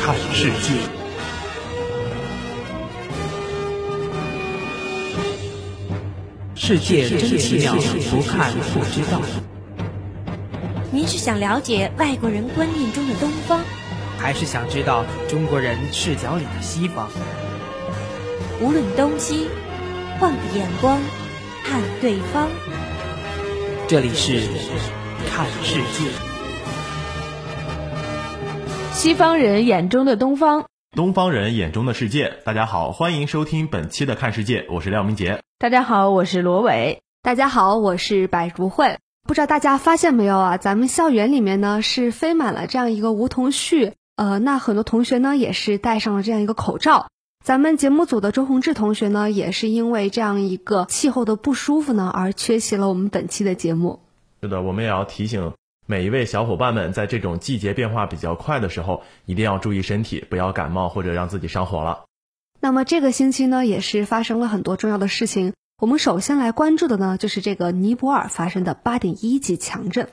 看世界，世界真奇妙，不看不知道。您是想了解外国人观念中的东方，还是想知道中国人视角里的西方？无论东西，换个眼光看对方。这里是看世界。西方人眼中的东方，东方人眼中的世界。大家好，欢迎收听本期的看世界，我是廖明杰。大家好，我是罗伟。大家好，我是百如慧。不知道大家发现没有啊？咱们校园里面呢是飞满了这样一个梧桐絮，呃，那很多同学呢也是戴上了这样一个口罩。咱们节目组的周宏志同学呢，也是因为这样一个气候的不舒服呢，而缺席了我们本期的节目。是的，我们也要提醒每一位小伙伴们，在这种季节变化比较快的时候，一定要注意身体，不要感冒或者让自己上火了。那么这个星期呢，也是发生了很多重要的事情。我们首先来关注的呢，就是这个尼泊尔发生的八点一级强震。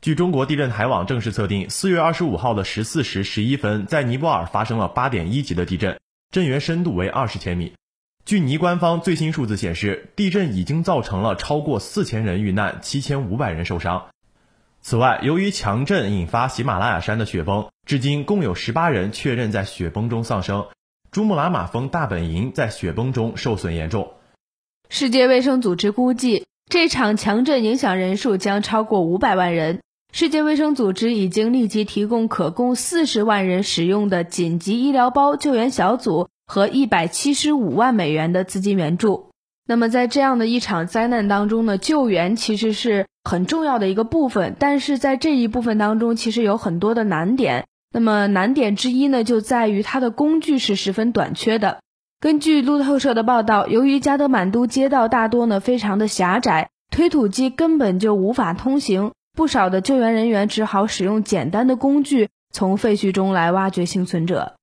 据中国地震台网正式测定，四月二十五号的十四时十一分，在尼泊尔发生了八点一级的地震。震源深度为二十千米。据尼官方最新数字显示，地震已经造成了超过四千人遇难，七千五百人受伤。此外，由于强震引发喜马拉雅山的雪崩，至今共有十八人确认在雪崩中丧生。珠穆朗玛峰大本营在雪崩中受损严重。世界卫生组织估计，这场强震影响人数将超过五百万人。世界卫生组织已经立即提供可供四十万人使用的紧急医疗包救援小组和一百七十五万美元的资金援助。那么，在这样的一场灾难当中呢，救援其实是很重要的一个部分。但是在这一部分当中，其实有很多的难点。那么难点之一呢，就在于它的工具是十分短缺的。根据路透社的报道，由于加德满都街道大多呢非常的狭窄，推土机根本就无法通行。不少的救援人员只好使用简单的工具，从废墟中来挖掘幸存者。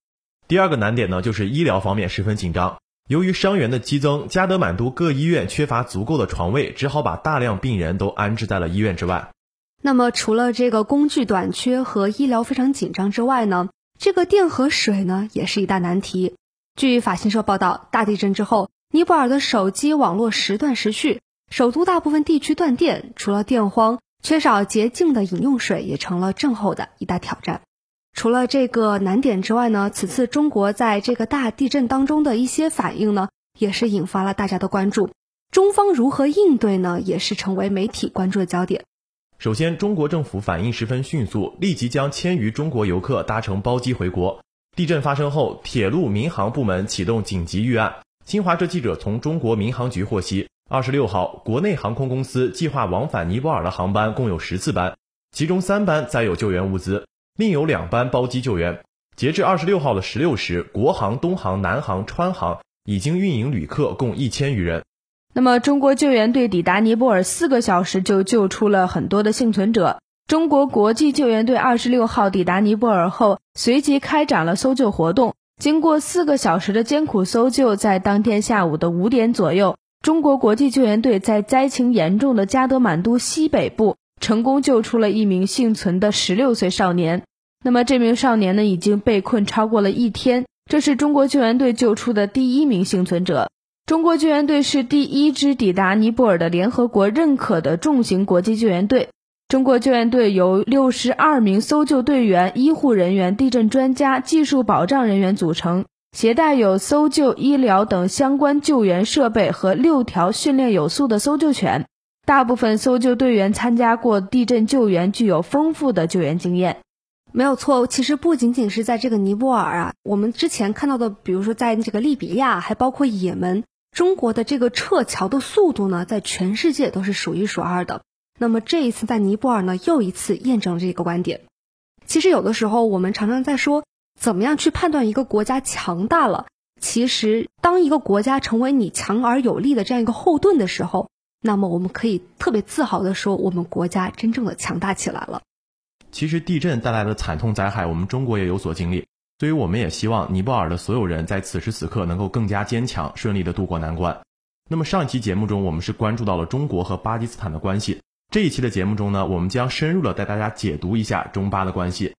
第二个难点呢，就是医疗方面十分紧张。由于伤员的激增，加德满都各医院缺乏足够的床位，只好把大量病人都安置在了医院之外。那么，除了这个工具短缺和医疗非常紧张之外呢，这个电和水呢也是一大难题。据法新社报道，大地震之后，尼泊尔的手机网络时断时续，首都大部分地区断电，除了电荒。缺少洁净的饮用水也成了震后的一大挑战。除了这个难点之外呢，此次中国在这个大地震当中的一些反应呢，也是引发了大家的关注。中方如何应对呢，也是成为媒体关注的焦点。首先，中国政府反应十分迅速，立即将千余中国游客搭乘包机回国。地震发生后，铁路民航部门启动紧急预案。新华社记者从中国民航局获悉。二十六号，国内航空公司计划往返尼泊尔的航班共有十次班，其中三班载有救援物资，另有两班包机救援。截至二十六号的十六时，国航、东航、南航、川航已经运营旅客共一千余人。那么，中国救援队抵达尼泊尔四个小时就救出了很多的幸存者。中国国际救援队二十六号抵达尼泊尔后，随即开展了搜救活动。经过四个小时的艰苦搜救，在当天下午的五点左右。中国国际救援队在灾情严重的加德满都西北部成功救出了一名幸存的十六岁少年。那么这名少年呢，已经被困超过了一天。这是中国救援队救出的第一名幸存者。中国救援队是第一支抵达尼泊尔的联合国认可的重型国际救援队。中国救援队由六十二名搜救队员、医护人员、地震专家、技术保障人员组成。携带有搜救、医疗等相关救援设备和六条训练有素的搜救犬。大部分搜救队员参加过地震救援，具有丰富的救援经验。没有错，其实不仅仅是在这个尼泊尔啊，我们之前看到的，比如说在这个利比亚，还包括也门，中国的这个撤侨的速度呢，在全世界都是数一数二的。那么这一次在尼泊尔呢，又一次验证了这个观点。其实有的时候我们常常在说。怎么样去判断一个国家强大了？其实，当一个国家成为你强而有力的这样一个后盾的时候，那么我们可以特别自豪的说，我们国家真正的强大起来了。其实，地震带来的惨痛灾害，我们中国也有所经历，所以我们也希望尼泊尔的所有人在此时此刻能够更加坚强，顺利的度过难关。那么，上一期节目中，我们是关注到了中国和巴基斯坦的关系。这一期的节目中呢，我们将深入的带大家解读一下中巴的关系。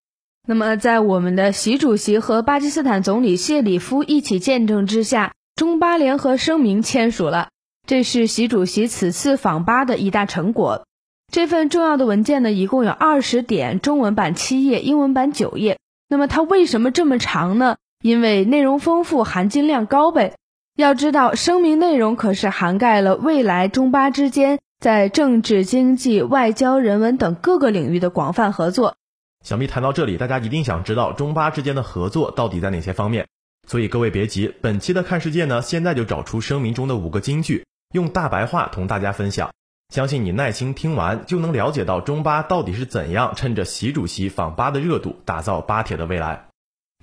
那么，在我们的习主席和巴基斯坦总理谢里夫一起见证之下，中巴联合声明签署了。这是习主席此次访巴的一大成果。这份重要的文件呢，一共有二十点，中文版七页，英文版九页。那么它为什么这么长呢？因为内容丰富，含金量高呗。要知道，声明内容可是涵盖了未来中巴之间在政治、经济、外交、人文等各个领域的广泛合作。想必谈到这里，大家一定想知道中巴之间的合作到底在哪些方面。所以各位别急，本期的看世界呢，现在就找出声明中的五个金句，用大白话同大家分享。相信你耐心听完，就能了解到中巴到底是怎样趁着习主席访巴的热度，打造巴铁的未来。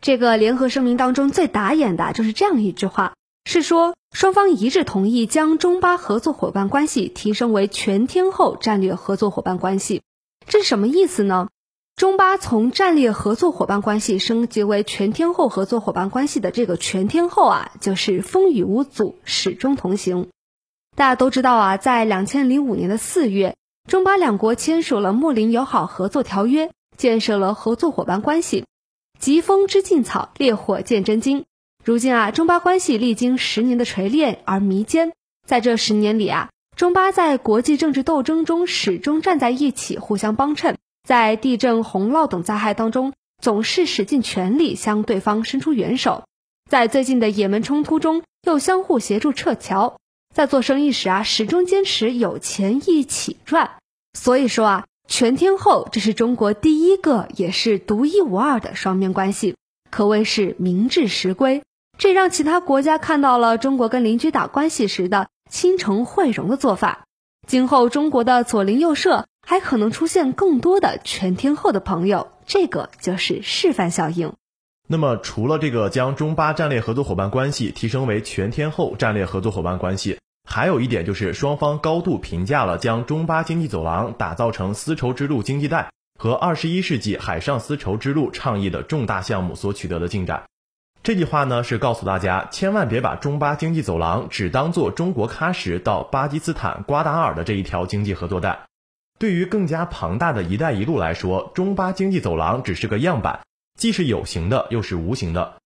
这个联合声明当中最打眼的就是这样一句话，是说双方一致同意将中巴合作伙伴关系提升为全天候战略合作伙伴关系。这是什么意思呢？中巴从战略合作伙伴关系升级为全天候合作伙伴关系的这个全天候啊，就是风雨无阻，始终同行。大家都知道啊，在两千零五年的四月，中巴两国签署了《睦邻友好合作条约》，建设了合作伙伴关系。疾风知劲草，烈火见真金。如今啊，中巴关系历经十年的锤炼而弥坚。在这十年里啊，中巴在国际政治斗争中始终站在一起，互相帮衬。在地震、洪涝等灾害当中，总是使尽全力向对方伸出援手；在最近的也门冲突中，又相互协助撤侨；在做生意时啊，始终坚持有钱一起赚。所以说啊，全天候这是中国第一个也是独一无二的双边关系，可谓是名至实归。这让其他国家看到了中国跟邻居打关系时的亲诚惠容的做法。今后中国的左邻右舍。还可能出现更多的全天候的朋友，这个就是示范效应。那么，除了这个将中巴战略合作伙伴关系提升为全天候战略合作伙伴关系，还有一点就是双方高度评价了将中巴经济走廊打造成丝绸之路经济带和二十一世纪海上丝绸之路倡议的重大项目所取得的进展。这句话呢，是告诉大家，千万别把中巴经济走廊只当做中国喀什到巴基斯坦瓜达尔的这一条经济合作带。对于更加庞大的一带一路来说，中巴经济走廊只是个样板，既是有形的，又是无形的。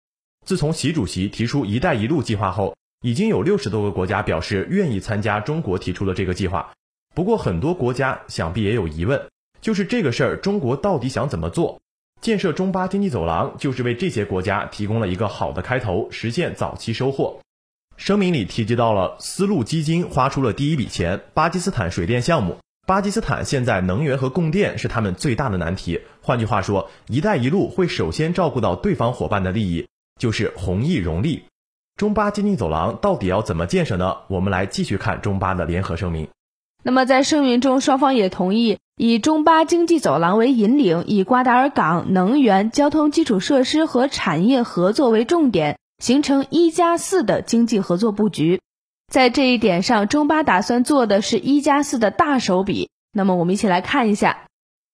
自从习主席提出“一带一路”计划后，已经有六十多个国家表示愿意参加中国提出的这个计划。不过，很多国家想必也有疑问，就是这个事儿，中国到底想怎么做？建设中巴经济走廊，就是为这些国家提供了一个好的开头，实现早期收获。声明里提及到了丝路基金花出了第一笔钱，巴基斯坦水电项目。巴基斯坦现在能源和供电是他们最大的难题。换句话说，“一带一路”会首先照顾到对方伙伴的利益，就是弘毅融利。中巴经济走廊到底要怎么建设呢？我们来继续看中巴的联合声明。那么在声明中，双方也同意以中巴经济走廊为引领，以瓜达尔港、能源、交通基础设施和产业合作为重点，形成一加四的经济合作布局。在这一点上，中巴打算做的是一加四的大手笔。那么，我们一起来看一下，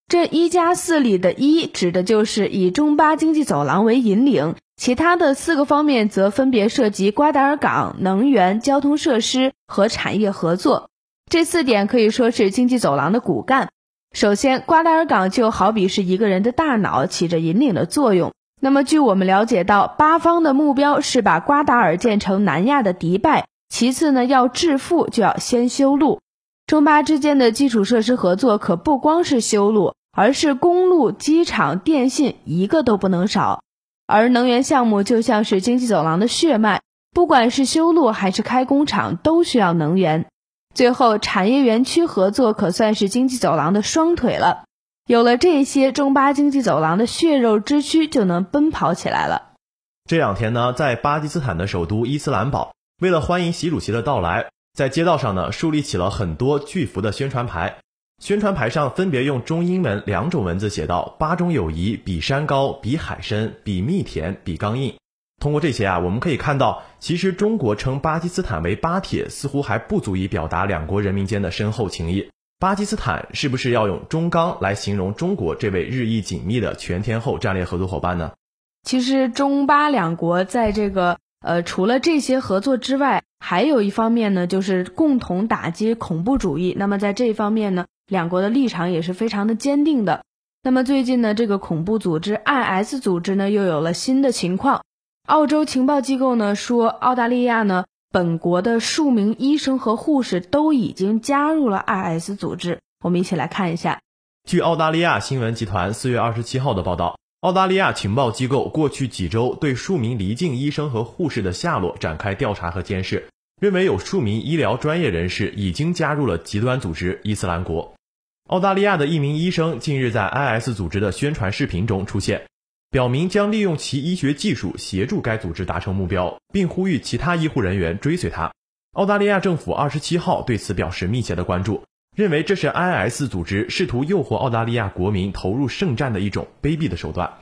这一加四里的一指的就是以中巴经济走廊为引领，其他的四个方面则分别涉及瓜达尔港、能源、交通设施和产业合作。这四点可以说是经济走廊的骨干。首先，瓜达尔港就好比是一个人的大脑，起着引领的作用。那么，据我们了解到，巴方的目标是把瓜达尔建成南亚的迪拜。其次呢，要致富就要先修路。中巴之间的基础设施合作可不光是修路，而是公路、机场、电信一个都不能少。而能源项目就像是经济走廊的血脉，不管是修路还是开工厂，都需要能源。最后，产业园区合作可算是经济走廊的双腿了。有了这些，中巴经济走廊的血肉之躯就能奔跑起来了。这两天呢，在巴基斯坦的首都伊斯兰堡。为了欢迎习主席的到来，在街道上呢树立起了很多巨幅的宣传牌。宣传牌上分别用中英文两种文字写道：“巴中友谊比山高，比海深，比蜜甜，比刚硬。”通过这些啊，我们可以看到，其实中国称巴基斯坦为“巴铁”，似乎还不足以表达两国人民间的深厚情谊。巴基斯坦是不是要用“中钢”来形容中国这位日益紧密的全天候战略合作伙伴呢？其实，中巴两国在这个。呃，除了这些合作之外，还有一方面呢，就是共同打击恐怖主义。那么在这一方面呢，两国的立场也是非常的坚定的。那么最近呢，这个恐怖组织 IS 组织呢又有了新的情况。澳洲情报机构呢说，澳大利亚呢本国的数名医生和护士都已经加入了 IS 组织。我们一起来看一下。据澳大利亚新闻集团四月二十七号的报道，澳大利亚情报机构过去几周对数名离境医生和护士的下落展开调查和监视，认为有数名医疗专业人士已经加入了极端组织伊斯兰国。澳大利亚的一名医生近日在 IS 组织的宣传视频中出现，表明将利用其医学技术协助该组织达成目标，并呼吁其他医护人员追随他。澳大利亚政府二十七号对此表示密切的关注，认为这是 IS 组织试图诱惑澳大利亚国民投入圣战的一种卑鄙的手段。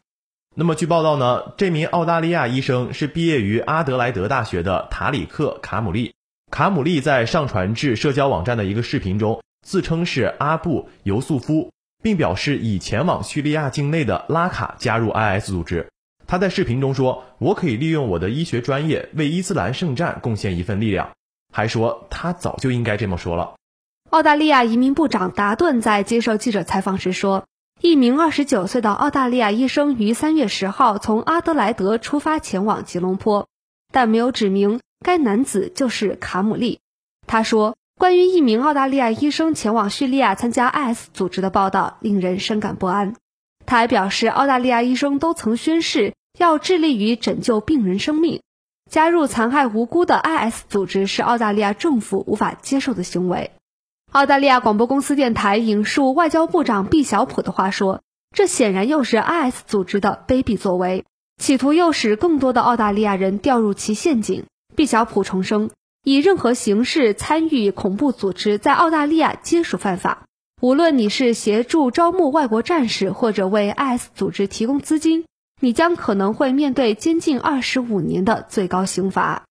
那么，据报道呢，这名澳大利亚医生是毕业于阿德莱德大学的塔里克·卡姆利。卡姆利在上传至社交网站的一个视频中。自称是阿布尤素夫，并表示已前往叙利亚境内的拉卡加入 IS 组织。他在视频中说：“我可以利用我的医学专业为伊斯兰圣战贡献一份力量。”还说他早就应该这么说了。澳大利亚移民部长达顿在接受记者采访时说：“一名二十九岁的澳大利亚医生于三月十号从阿德莱德出发前往吉隆坡，但没有指明该男子就是卡姆利。”他说。关于一名澳大利亚医生前往叙利亚参加 IS 组织的报道，令人深感不安。他还表示，澳大利亚医生都曾宣誓要致力于拯救病人生命。加入残害无辜的 IS 组织是澳大利亚政府无法接受的行为。澳大利亚广播公司电台引述外交部长毕晓普的话说：“这显然又是 IS 组织的卑鄙作为，企图诱使更多的澳大利亚人掉入其陷阱。”毕晓普重申。以任何形式参与恐怖组织，在澳大利亚皆属犯法。无论你是协助招募外国战士，或者为 IS 组织提供资金，你将可能会面对监禁二十五年的最高刑罚。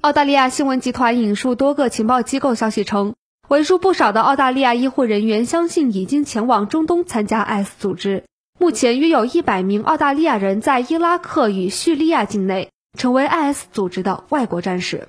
澳大利亚新闻集团引述多个情报机构消息称，为数不少的澳大利亚医护人员相信已经前往中东参加 S 组织。目前约有一百名澳大利亚人在伊拉克与叙利亚境内成为 IS 组织的外国战士。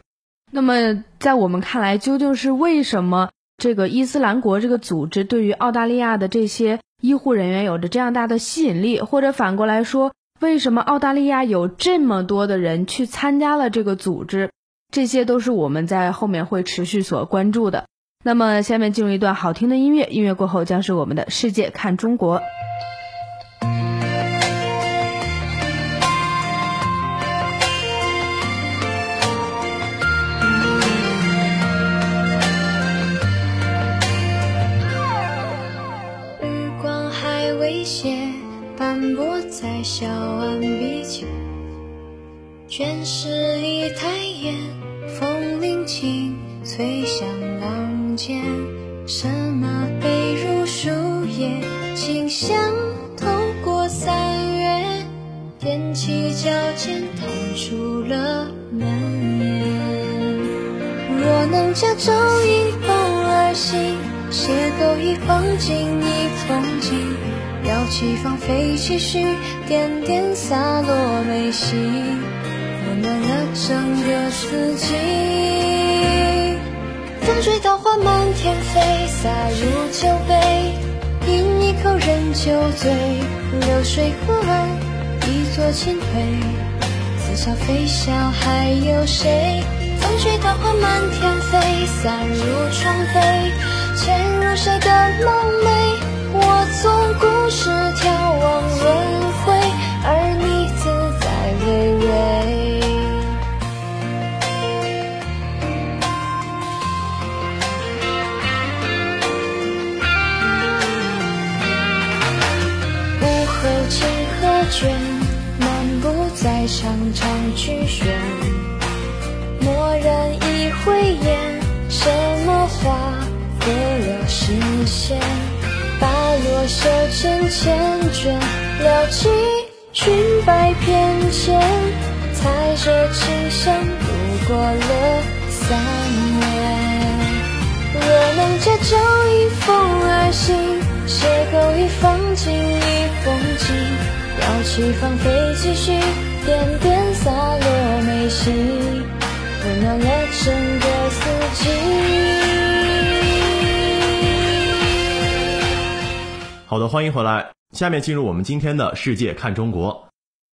那么，在我们看来，究竟是为什么这个伊斯兰国这个组织对于澳大利亚的这些医护人员有着这样大的吸引力？或者反过来说，为什么澳大利亚有这么多的人去参加了这个组织？这些都是我们在后面会持续所关注的。那么，下面进入一段好听的音乐，音乐过后将是我们的世界看中国。小岸碧酒，卷是一台烟，风铃轻催响间。什么被入树叶，清香透过三月，踮起脚尖探出了门檐。若能驾舟迎风而行，邂逅一方景一风景。摇起放飞期许，点点洒落眉心，温暖了整个四季。风吹桃花满天飞，洒入酒杯，饮一口任酒醉。流水河岸，一座青颓，似笑非笑还有谁？风吹桃花满天飞，散入窗扉，潜入谁的梦寐？我从故事眺望轮回，而你自在巍巍。步在长长曲旋，蓦然一回眼，什么花割了视线？把落袖千千卷，撩起裙摆翩跹，踩着清香度过了三年。若能借酒一风而行，邂逅一方景一风景，摇起芳菲几许，点点洒落眉心，温暖了整个四季。好的，欢迎回来。下面进入我们今天的世界看中国。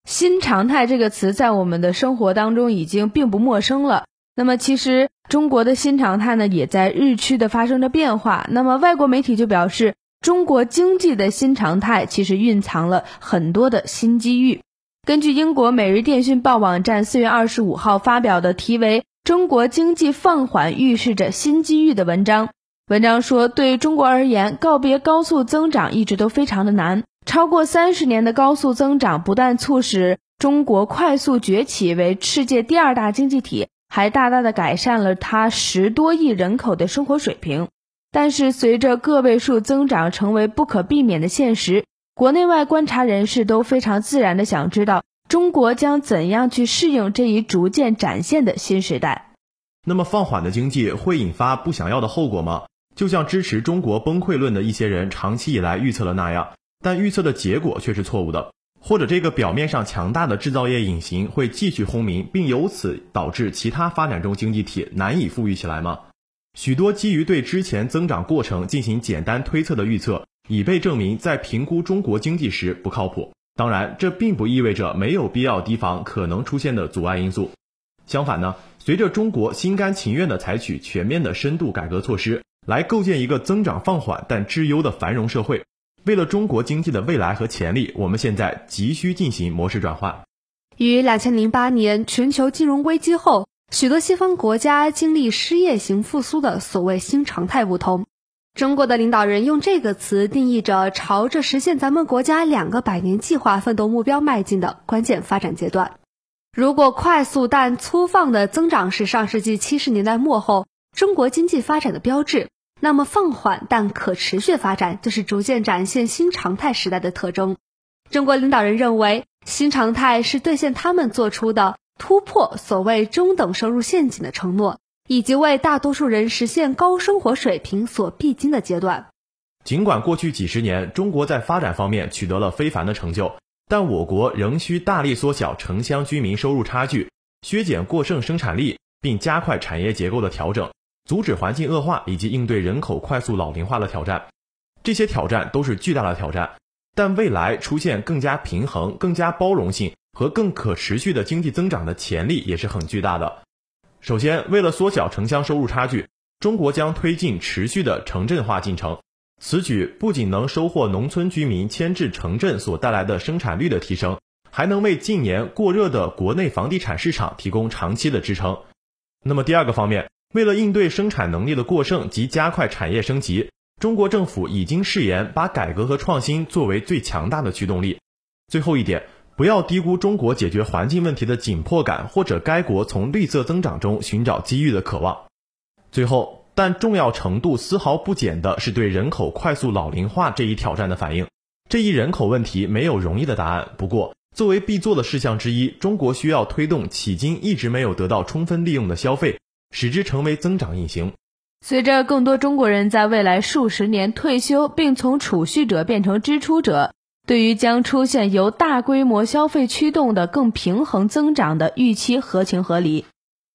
新常态这个词在我们的生活当中已经并不陌生了。那么，其实中国的新常态呢，也在日趋的发生着变化。那么，外国媒体就表示，中国经济的新常态其实蕴藏了很多的新机遇。根据英国《每日电讯报》网站四月二十五号发表的题为《中国经济放缓预示着新机遇》的文章，文章说，对中国而言，告别高速增长一直都非常的难。超过三十年的高速增长，不但促使中国快速崛起为世界第二大经济体，还大大的改善了它十多亿人口的生活水平。但是，随着个位数增长成为不可避免的现实，国内外观察人士都非常自然的想知道，中国将怎样去适应这一逐渐展现的新时代。那么，放缓的经济会引发不想要的后果吗？就像支持中国崩溃论的一些人长期以来预测的那样。但预测的结果却是错误的，或者这个表面上强大的制造业引擎会继续轰鸣，并由此导致其他发展中经济体难以富裕起来吗？许多基于对之前增长过程进行简单推测的预测，已被证明在评估中国经济时不靠谱。当然，这并不意味着没有必要提防可能出现的阻碍因素。相反呢，随着中国心甘情愿地采取全面的深度改革措施，来构建一个增长放缓但质优的繁荣社会。为了中国经济的未来和潜力，我们现在急需进行模式转换。与两千零八年全球金融危机后，许多西方国家经历失业型复苏的所谓新常态不同，中国的领导人用这个词定义着朝着实现咱们国家两个百年计划奋斗目标迈进的关键发展阶段。如果快速但粗放的增长是上世纪七十年代末后中国经济发展的标志。那么放缓但可持续发展，就是逐渐展现新常态时代的特征。中国领导人认为，新常态是兑现他们做出的突破所谓中等收入陷阱的承诺，以及为大多数人实现高生活水平所必经的阶段。尽管过去几十年中国在发展方面取得了非凡的成就，但我国仍需大力缩小城乡居民收入差距，削减过剩生产力，并加快产业结构的调整。阻止环境恶化以及应对人口快速老龄化的挑战，这些挑战都是巨大的挑战。但未来出现更加平衡、更加包容性和更可持续的经济增长的潜力也是很巨大的。首先，为了缩小城乡收入差距，中国将推进持续的城镇化进程。此举不仅能收获农村居民迁至城镇所带来的生产率的提升，还能为近年过热的国内房地产市场提供长期的支撑。那么第二个方面。为了应对生产能力的过剩及加快产业升级，中国政府已经誓言把改革和创新作为最强大的驱动力。最后一点，不要低估中国解决环境问题的紧迫感，或者该国从绿色增长中寻找机遇的渴望。最后，但重要程度丝毫不减的是对人口快速老龄化这一挑战的反应。这一人口问题没有容易的答案。不过，作为必做的事项之一，中国需要推动迄今一直没有得到充分利用的消费。使之成为增长引擎。随着更多中国人在未来数十年退休，并从储蓄者变成支出者，对于将出现由大规模消费驱动的更平衡增长的预期合情合理。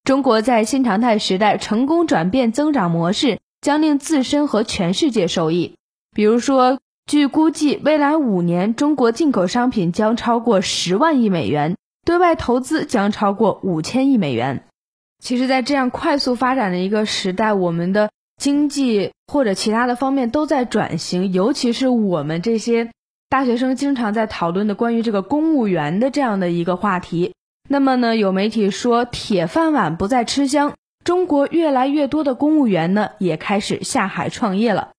中国在新常态时代成功转变增长模式，将令自身和全世界受益。比如说，据估计，未来五年中国进口商品将超过十万亿美元，对外投资将超过五千亿美元。其实，在这样快速发展的一个时代，我们的经济或者其他的方面都在转型，尤其是我们这些大学生经常在讨论的关于这个公务员的这样的一个话题。那么呢，有媒体说铁饭碗不再吃香，中国越来越多的公务员呢也开始下海创业了。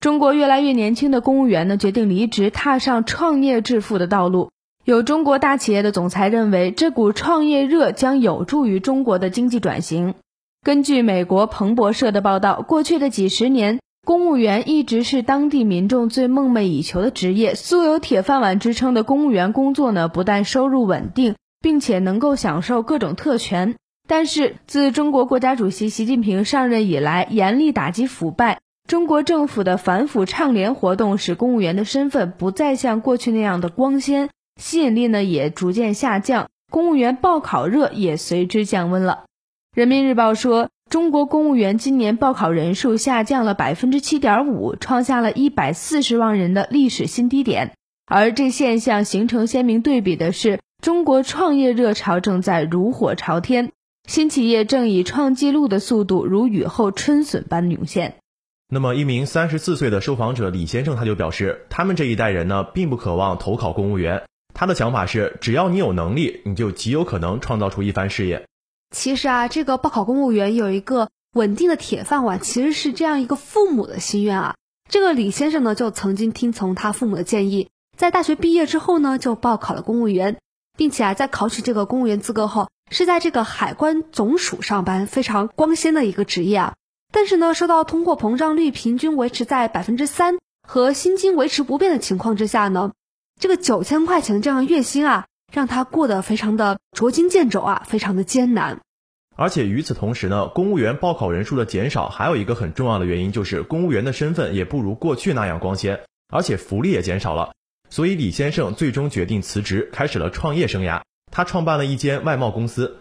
中国越来越年轻的公务员呢决定离职，踏上创业致富的道路。有中国大企业的总裁认为，这股创业热将有助于中国的经济转型。根据美国彭博社的报道，过去的几十年，公务员一直是当地民众最梦寐以求的职业。素有“铁饭碗”之称的公务员工作呢，不但收入稳定，并且能够享受各种特权。但是，自中国国家主席习近平上任以来，严厉打击腐败，中国政府的反腐倡廉活动使公务员的身份不再像过去那样的光鲜。吸引力呢也逐渐下降，公务员报考热也随之降温了。人民日报说，中国公务员今年报考人数下降了百分之七点五，创下了一百四十万人的历史新低点。而这现象形成鲜明对比的是，中国创业热潮正在如火朝天，新企业正以创纪录的速度如雨后春笋般涌现。那么，一名三十四岁的受访者李先生他就表示，他们这一代人呢，并不渴望投考公务员，他的想法是，只要你有能力，你就极有可能创造出一番事业。其实啊，这个报考公务员有一个稳定的铁饭碗，其实是这样一个父母的心愿啊。这个李先生呢，就曾经听从他父母的建议。在大学毕业之后呢，就报考了公务员，并且啊，在考取这个公务员资格后，是在这个海关总署上班，非常光鲜的一个职业啊。但是呢，受到通货膨胀率平均维持在百分之三和薪金维持不变的情况之下呢，这个九千块钱的这样月薪啊，让他过得非常的捉襟见肘啊，非常的艰难。而且与此同时呢，公务员报考人数的减少，还有一个很重要的原因，就是公务员的身份也不如过去那样光鲜，而且福利也减少了。所以李先生最终决定辞职，开始了创业生涯。他创办了一间外贸公司。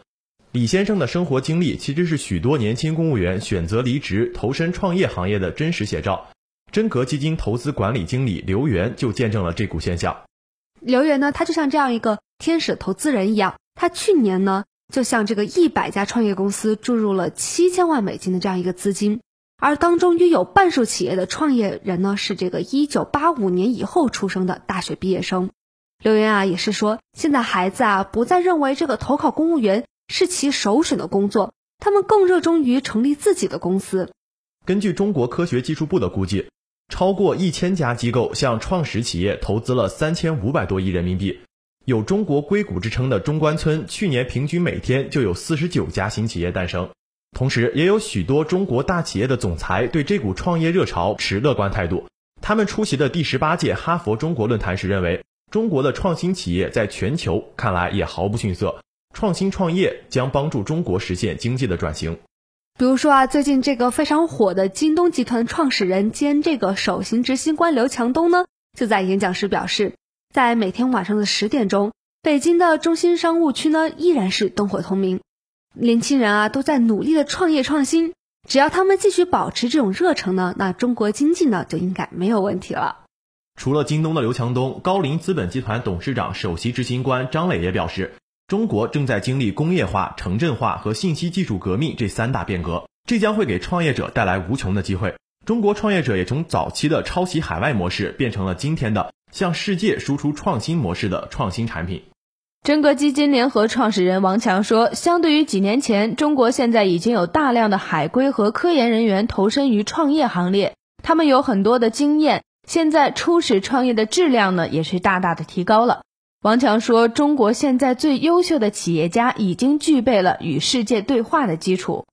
李先生的生活经历其实是许多年轻公务员选择离职投身创业行业的真实写照。真格基金投资管理经理刘源就见证了这股现象。刘源呢，他就像这样一个天使投资人一样，他去年呢就向这个一百家创业公司注入了七千万美金的这样一个资金。而当中拥有半数企业的创业人呢，是这个一九八五年以后出生的大学毕业生。刘源啊，也是说，现在孩子啊，不再认为这个投考公务员是其首选的工作，他们更热衷于成立自己的公司。根据中国科学技术部的估计，超过一千家机构向创始企业投资了三千五百多亿人民币。有“中国硅谷”之称的中关村，去年平均每天就有四十九家新企业诞生。同时，也有许多中国大企业的总裁对这股创业热潮持乐观态度。他们出席的第十八届哈佛中国论坛时认为，中国的创新企业在全球看来也毫不逊色，创新创业将帮助中国实现经济的转型。比如说啊，最近这个非常火的京东集团创始人兼这个首席执行官刘强东呢，就在演讲时表示，在每天晚上的十点钟，北京的中心商务区呢依然是灯火通明。年轻人啊，都在努力的创业创新，只要他们继续保持这种热诚呢，那中国经济呢就应该没有问题了。除了京东的刘强东，高瓴资本集团董事长、首席执行官张磊也表示，中国正在经历工业化、城镇化和信息技术革命这三大变革，这将会给创业者带来无穷的机会。中国创业者也从早期的抄袭海外模式，变成了今天的向世界输出创新模式的创新产品。真格基金联合创始人王强说：“相对于几年前，中国现在已经有大量的海归和科研人员投身于创业行列，他们有很多的经验。现在初始创业的质量呢，也是大大的提高了。”王强说：“中国现在最优秀的企业家已经具备了与世界对话的基础。”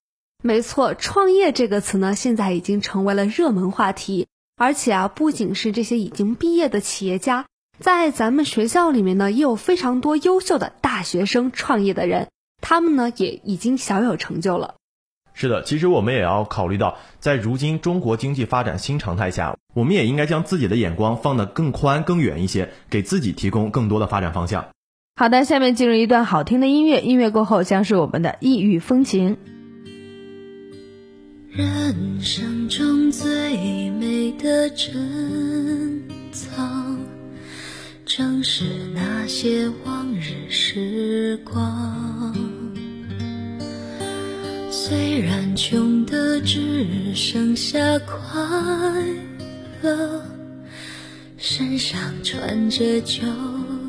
没错，创业这个词呢，现在已经成为了热门话题，而且啊，不仅是这些已经毕业的企业家。在咱们学校里面呢，也有非常多优秀的大学生创业的人，他们呢也已经小有成就了。是的，其实我们也要考虑到，在如今中国经济发展新常态下，我们也应该将自己的眼光放得更宽、更远一些，给自己提供更多的发展方向。好的，下面进入一段好听的音乐，音乐过后将是我们的异域风情。人生中最美的珍藏。正是那些往日时光，虽然穷的只剩下快乐，身上穿着旧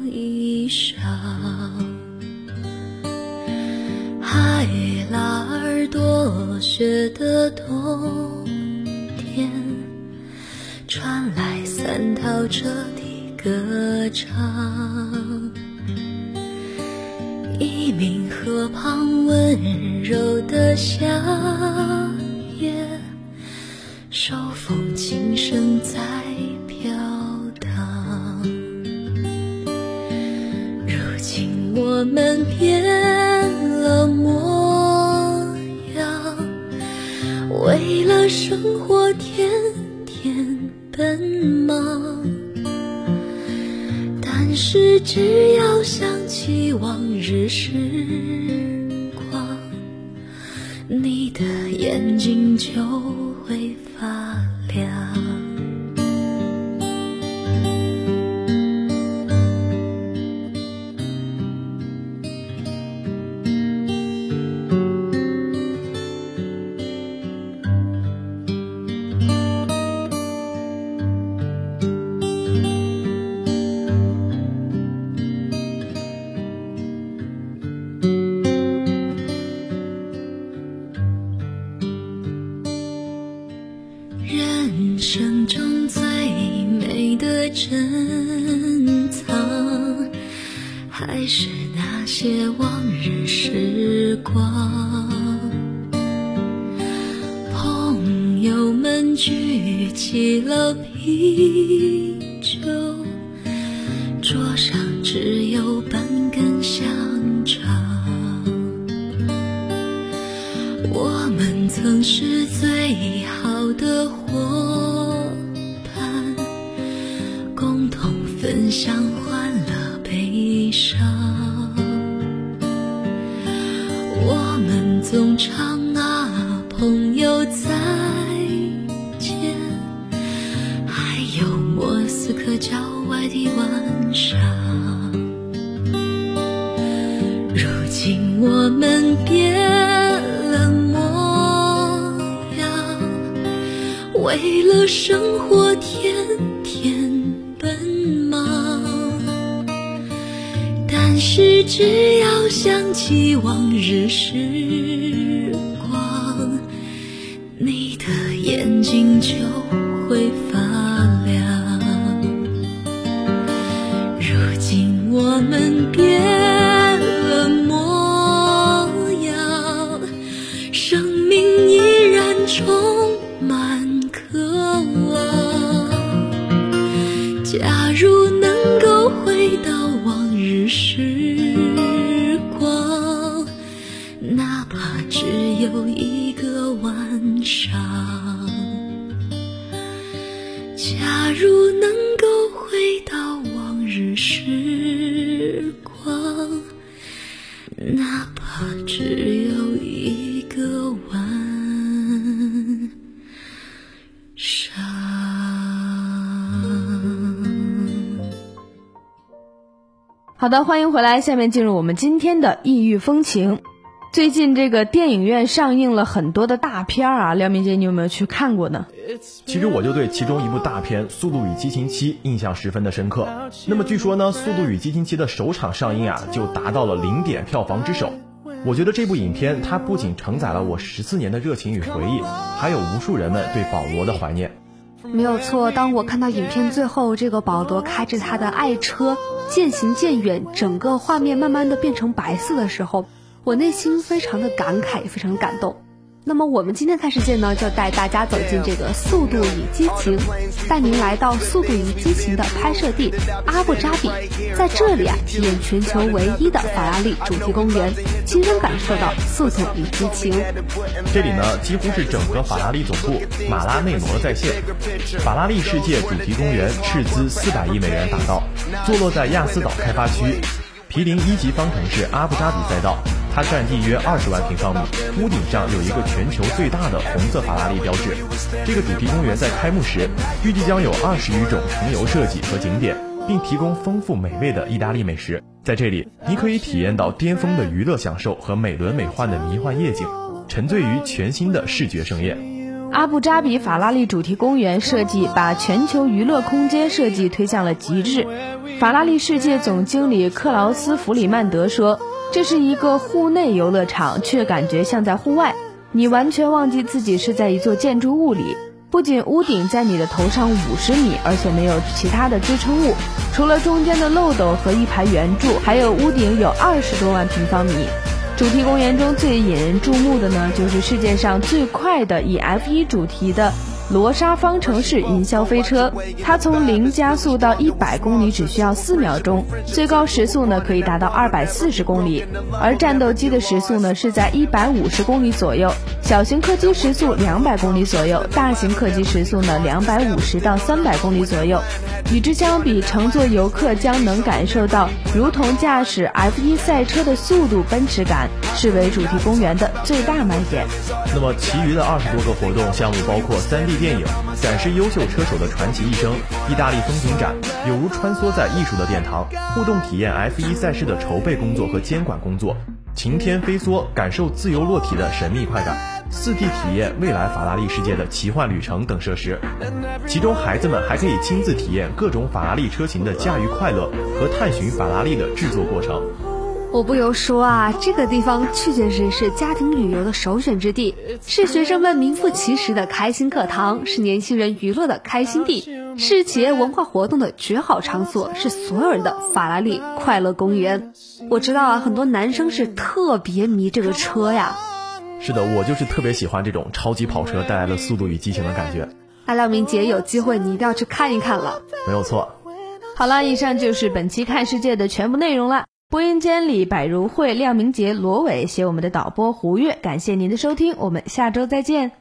衣裳，海拉尔多雪的冬天，传来三套车的。歌唱，一名河旁温柔的夏夜，手风琴声在飘荡。如今我们变生活天天奔忙。但是，只要想起往日时光，你的眼睛就总唱啊，朋友再见，还有莫斯科郊外的晚上。如今我们变了模样，为了生活天天奔忙。但是只要想起往日时怕只有一个晚上。假如能够回到往日时光，哪怕只有一个晚上。好的，欢迎回来，下面进入我们今天的异域风情。最近这个电影院上映了很多的大片儿啊，廖明杰，你有没有去看过呢？其实我就对其中一部大片《速度与激情七》印象十分的深刻。那么据说呢，《速度与激情七》的首场上映啊，就达到了零点票房之首。我觉得这部影片它不仅承载了我十四年的热情与回忆，还有无数人们对保罗的怀念。没有错，当我看到影片最后这个保罗开着他的爱车渐行渐远，整个画面慢慢的变成白色的时候，我内心非常的感慨，也非常感动。那么我们今天看世界呢，就带大家走进这个《速度与激情》，带您来到《速度与激情》的拍摄地阿布扎比，在这里啊，体验全球唯一的法拉利主题公园，亲身感受到速度与激情。这里呢，几乎是整个法拉利总部马拉内罗在线。法拉利世界主题公园斥资四百亿美元打造，坐落在亚斯岛开发区，毗邻一级方程式阿布扎比赛道。它占地约二十万平方米，屋顶上有一个全球最大的红色法拉利标志。这个主题公园在开幕时预计将有二十余种停留设计和景点，并提供丰富美味的意大利美食。在这里，你可以体验到巅峰的娱乐享受和美轮美奂的迷幻夜景，沉醉于全新的视觉盛宴。阿布扎比法拉利主题公园设计把全球娱乐空间设计推向了极致。法拉利世界总经理克劳斯·弗里曼德说。这是一个户内游乐场，却感觉像在户外。你完全忘记自己是在一座建筑物里。不仅屋顶在你的头上五十米，而且没有其他的支撑物，除了中间的漏斗和一排圆柱，还有屋顶有二十多万平方米。主题公园中最引人注目的呢，就是世界上最快的以 F1 主题的。罗莎方程式营销飞车，它从零加速到一百公里只需要四秒钟，最高时速呢可以达到二百四十公里，而战斗机的时速呢是在一百五十公里左右，小型客机时速两百公里左右，大型客机时速呢两百五十到三百公里左右。与之相比，乘坐游客将能感受到如同驾驶 F1 赛车的速度奔驰感，视为主题公园的最大卖点。那么，其余的二十多个活动项目包括电影展示优秀车手的传奇一生，意大利风景展有如穿梭在艺术的殿堂，互动体验 F1 赛事的筹备工作和监管工作，晴天飞梭感受自由落体的神秘快感。四 D 体验未来法拉利世界的奇幻旅程等设施，其中孩子们还可以亲自体验各种法拉利车型的驾驭快乐和探寻法拉利的制作过程。我不由说啊，这个地方确确实是家庭旅游的首选之地，是学生们名副其实的开心课堂，是年轻人娱乐的开心地。是企业文化活动的绝好场所，是所有人的法拉利快乐公园。我知道啊，很多男生是特别迷这个车呀。是的，我就是特别喜欢这种超级跑车带来的速度与激情的感觉。那廖明杰有机会你一定要去看一看了。没有错。好了，以上就是本期看世界的全部内容了。播音间里，百如慧、廖明杰、罗伟，写我们的导播胡月，感谢您的收听，我们下周再见。